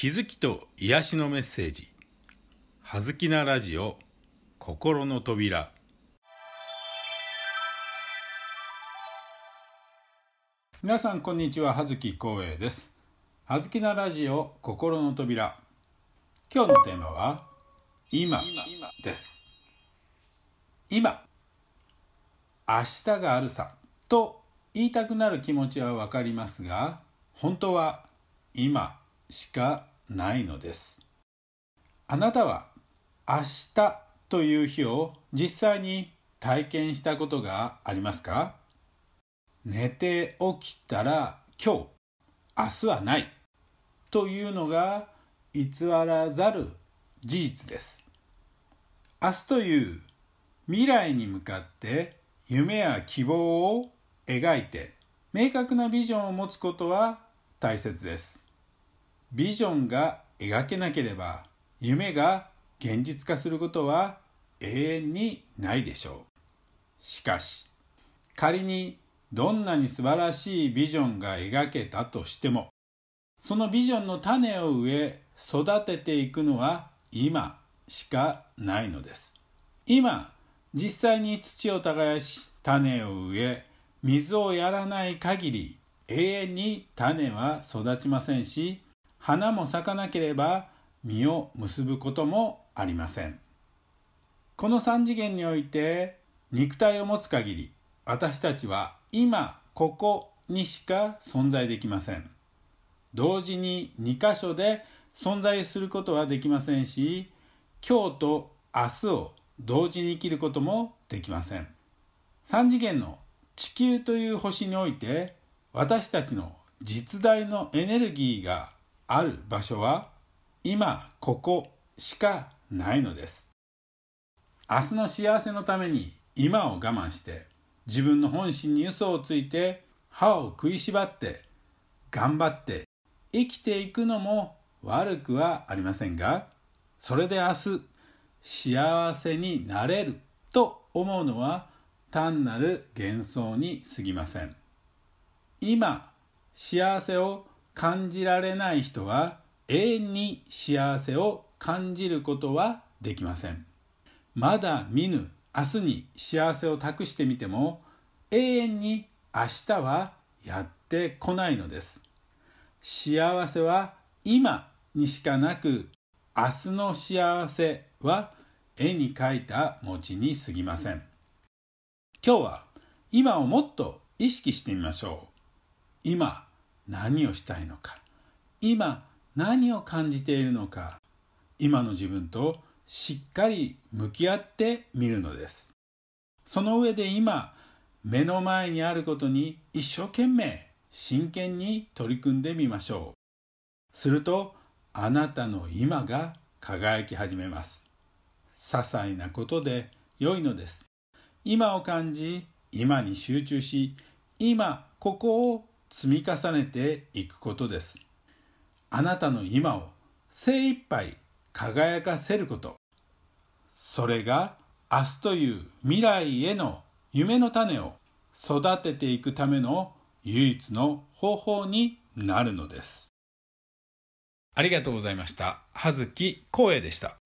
気づきと癒しのメッセージ「はずきなラジオ心の扉」皆さんこんにちは。葉月光栄です。はずきなラジオ心の扉。今日のテーマは今です。今。明日があるさ。と言いたくなる気持ちはわかりますが本当は今。しかないのです。あなたは明日という日を実際に体験したことがありますか？寝て起きたら今日明日はない。というのが偽らざる事実です。明日という未来に向かって夢や希望を描いて明確なビジョンを持つことは大切です。ビジョンが描けなければ夢が現実化することは永遠にないでしょう。しかし仮にどんなに素晴らしいビジョンが描けたとしてもそのビジョンの種を植え育てていくのは今しかないのです。今実際に土を耕し種を植え水をやらない限り永遠に種は育ちませんし花も咲かなければ実を結ぶこともありません。この三次元において肉体を持つ限り私たちは今ここにしか存在できません。同時に2箇所で存在することはできませんし今日と明日を同時に生きることもできません。3次元の地球という星において私たちの実在のエネルギーがある場所は今ここしかないのです。明日の幸せのために今を我慢して自分の本心に嘘をついて歯を食いしばって頑張って生きていくのも悪くはありませんがそれで明日幸せになれると思うのは単なる幻想に過ぎません。今幸せを感じられない人は永遠に幸せを感じることはできません。まだ見ぬ明日に幸せを託してみても永遠に明日はやってこないのです。幸せは今にしかなく明日の幸せは絵に描いた餅に過ぎません。今日は今をもっと意識してみましょう。今何をしたいのか。今何を感じているのか。今の自分としっかり向き合ってみるのです。その上で今目の前にあることに一生懸命真剣に取り組んでみましょう。するとあなたの今が輝き始めます。些細なことで良いのです。今を感じ今に集中し今ここを積み重ねていくことです。あなたの今を精一杯輝かせること。それが明日という未来への夢の種を育てていくための唯一の方法になるのです。ありがとうございました。葉月光栄でした。